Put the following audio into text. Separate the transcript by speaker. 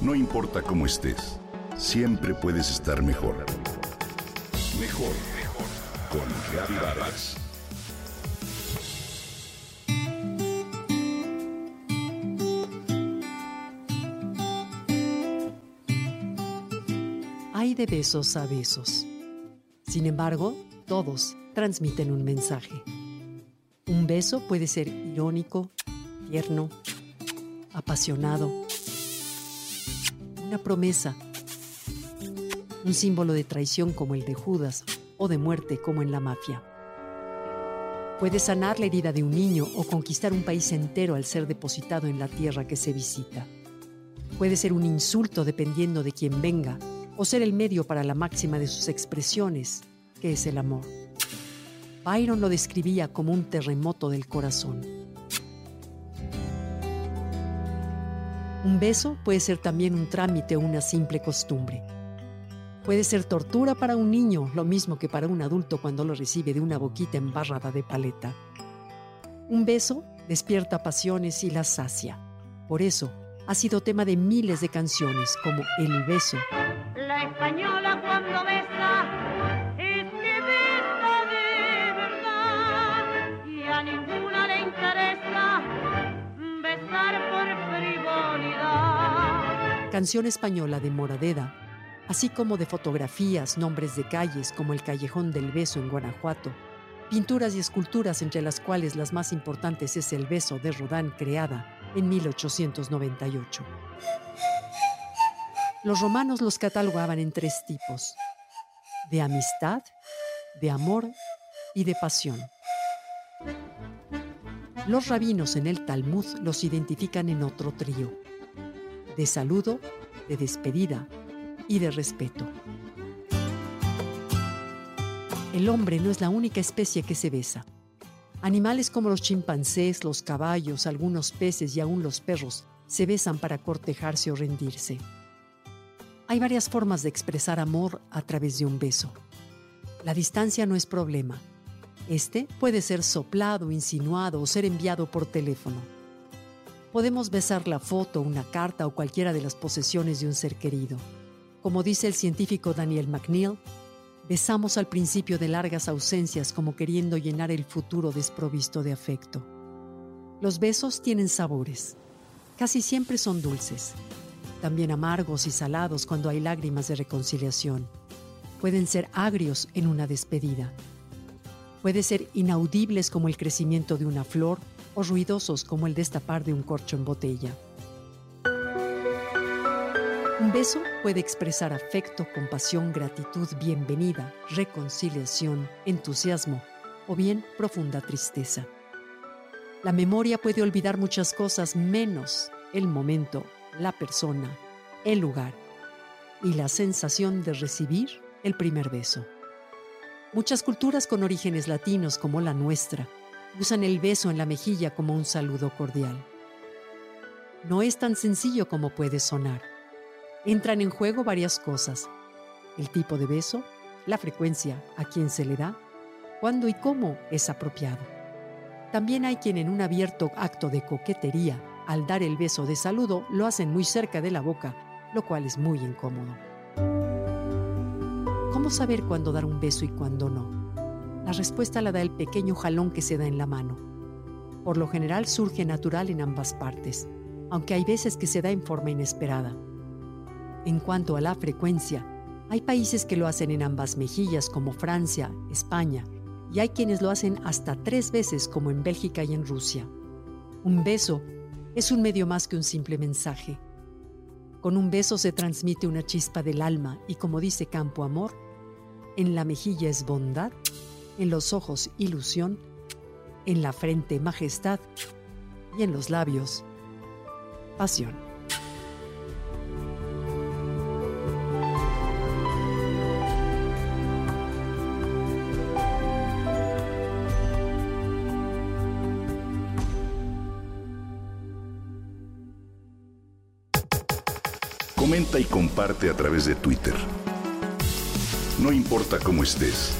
Speaker 1: No importa cómo estés, siempre puedes estar mejor. Mejor, mejor. Con Vargas.
Speaker 2: Hay de besos a besos. Sin embargo, todos transmiten un mensaje. Un beso puede ser irónico, tierno, apasionado, una promesa, un símbolo de traición como el de Judas o de muerte como en la mafia. Puede sanar la herida de un niño o conquistar un país entero al ser depositado en la tierra que se visita. Puede ser un insulto dependiendo de quien venga o ser el medio para la máxima de sus expresiones, que es el amor. Byron lo describía como un terremoto del corazón. Un beso puede ser también un trámite o una simple costumbre. Puede ser tortura para un niño, lo mismo que para un adulto cuando lo recibe de una boquita embarrada de paleta. Un beso despierta pasiones y las sacia. Por eso, ha sido tema de miles de canciones como El beso.
Speaker 3: La española cuando besa,
Speaker 2: Canción española de Moradeda, así como de fotografías, nombres de calles como el Callejón del Beso en Guanajuato, pinturas y esculturas entre las cuales las más importantes es El Beso de Rodán creada en 1898. Los romanos los catalogaban en tres tipos, de amistad, de amor y de pasión. Los rabinos en el Talmud los identifican en otro trío, de saludo, de despedida y de respeto. El hombre no es la única especie que se besa. Animales como los chimpancés, los caballos, algunos peces y aún los perros se besan para cortejarse o rendirse. Hay varias formas de expresar amor a través de un beso. La distancia no es problema. Este puede ser soplado, insinuado o ser enviado por teléfono. Podemos besar la foto, una carta o cualquiera de las posesiones de un ser querido. Como dice el científico Daniel McNeil, besamos al principio de largas ausencias como queriendo llenar el futuro desprovisto de afecto. Los besos tienen sabores. Casi siempre son dulces. También amargos y salados cuando hay lágrimas de reconciliación. Pueden ser agrios en una despedida. Puede ser inaudibles como el crecimiento de una flor o ruidosos como el destapar de un corcho en botella. Un beso puede expresar afecto, compasión, gratitud, bienvenida, reconciliación, entusiasmo o bien profunda tristeza. La memoria puede olvidar muchas cosas menos el momento, la persona, el lugar y la sensación de recibir el primer beso. Muchas culturas con orígenes latinos como la nuestra usan el beso en la mejilla como un saludo cordial. No es tan sencillo como puede sonar. Entran en juego varias cosas. El tipo de beso, la frecuencia a quien se le da, cuándo y cómo es apropiado. También hay quien en un abierto acto de coquetería, al dar el beso de saludo, lo hacen muy cerca de la boca, lo cual es muy incómodo. ¿Cómo saber cuándo dar un beso y cuándo no? La respuesta la da el pequeño jalón que se da en la mano. Por lo general surge natural en ambas partes, aunque hay veces que se da en forma inesperada. En cuanto a la frecuencia, hay países que lo hacen en ambas mejillas como Francia, España, y hay quienes lo hacen hasta tres veces como en Bélgica y en Rusia. Un beso es un medio más que un simple mensaje. Con un beso se transmite una chispa del alma y como dice Campo Amor, en la mejilla es bondad, en los ojos ilusión, en la frente majestad y en los labios pasión.
Speaker 1: Comenta y comparte a través de Twitter. No importa cómo estés,